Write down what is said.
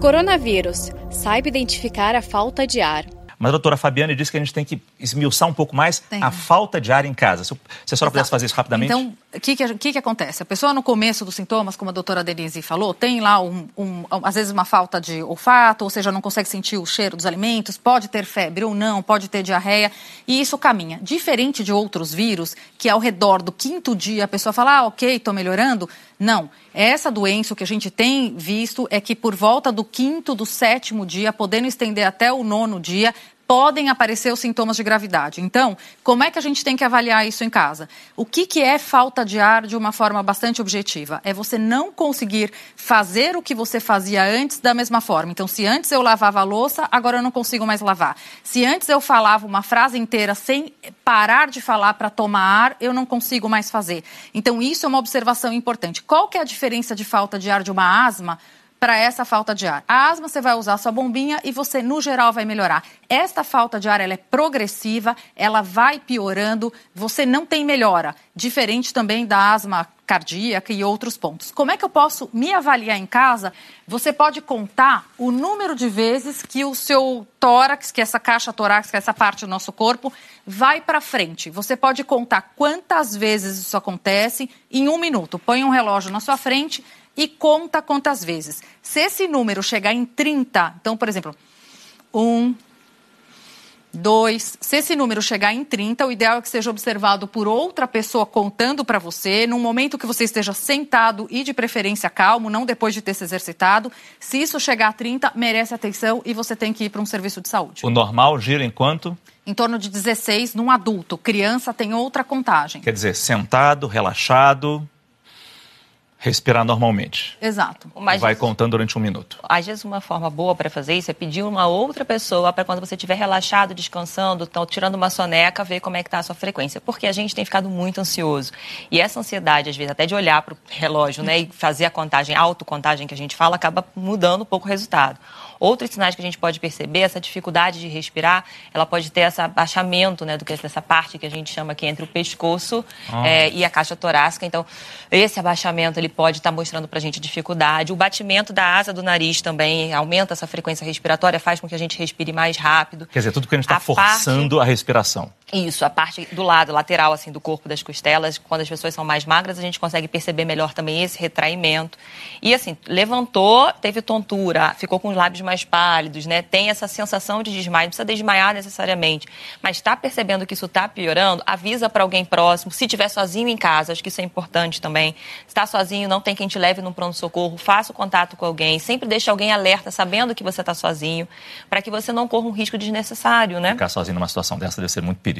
Coronavírus. Saiba identificar a falta de ar. Mas a doutora Fabiane disse que a gente tem que esmiuçar um pouco mais tem. a falta de ar em casa. Se, a senhora pudesse fazer isso rapidamente. Então, o que, que, que, acontece? A pessoa no começo dos sintomas, como a doutora Denise falou, tem lá, um, um, às vezes, uma falta de olfato, ou seja, não consegue sentir o cheiro dos alimentos, pode ter febre ou não, pode ter diarreia, e isso caminha. Diferente de outros vírus, que ao redor do quinto dia a pessoa fala, ah, ok, estou melhorando. Não. Essa doença, o que a gente tem visto é que por volta do quinto, do sétimo dia, podendo estender até o nono dia, podem aparecer os sintomas de gravidade. Então, como é que a gente tem que avaliar isso em casa? O que, que é falta de ar de uma forma bastante objetiva? É você não conseguir fazer o que você fazia antes da mesma forma. Então, se antes eu lavava a louça, agora eu não consigo mais lavar. Se antes eu falava uma frase inteira sem parar de falar para tomar ar, eu não consigo mais fazer. Então, isso é uma observação importante. Qual que é a diferença de falta de ar de uma asma? Para essa falta de ar. A asma você vai usar sua bombinha e você no geral vai melhorar. Esta falta de ar ela é progressiva, ela vai piorando, você não tem melhora, diferente também da asma cardíaca e outros pontos. Como é que eu posso me avaliar em casa? Você pode contar o número de vezes que o seu tórax, que é essa caixa torácica, essa parte do nosso corpo, vai para frente. Você pode contar quantas vezes isso acontece em um minuto. Põe um relógio na sua frente e conta quantas vezes. Se esse número chegar em 30, então, por exemplo, 1, 2, se esse número chegar em 30, o ideal é que seja observado por outra pessoa contando para você, num momento que você esteja sentado e de preferência calmo, não depois de ter se exercitado. Se isso chegar a 30, merece atenção e você tem que ir para um serviço de saúde. O normal gira em quanto? Em torno de 16 num adulto. Criança tem outra contagem. Quer dizer, sentado, relaxado, respirar normalmente. Exato. Mas vai contando durante um minuto. Às vezes uma forma boa para fazer isso é pedir uma outra pessoa para quando você estiver relaxado, descansando, tão, tirando uma soneca, ver como é que está a sua frequência. Porque a gente tem ficado muito ansioso. E essa ansiedade, às vezes, até de olhar para o relógio né, e fazer a contagem, a autocontagem que a gente fala, acaba mudando um pouco o resultado. Outros sinais que a gente pode perceber, essa dificuldade de respirar, ela pode ter esse abaixamento, né, do que essa parte que a gente chama aqui entre o pescoço ah. é, e a caixa torácica. Então, esse abaixamento ele pode estar tá mostrando para a gente dificuldade. O batimento da asa do nariz também aumenta essa frequência respiratória, faz com que a gente respire mais rápido. Quer dizer, tudo que a gente está forçando parte... a respiração. Isso, a parte do lado lateral assim do corpo das costelas, quando as pessoas são mais magras, a gente consegue perceber melhor também esse retraimento. E assim, levantou, teve tontura, ficou com os lábios mais pálidos, né? Tem essa sensação de desmaio, não precisa desmaiar necessariamente, mas está percebendo que isso está piorando, avisa para alguém próximo. Se estiver sozinho em casa, acho que isso é importante também. Está sozinho, não tem quem te leve no pronto socorro, faça o contato com alguém, sempre deixe alguém alerta, sabendo que você está sozinho, para que você não corra um risco desnecessário, né? Ficar sozinho numa situação dessa deve ser muito perigo.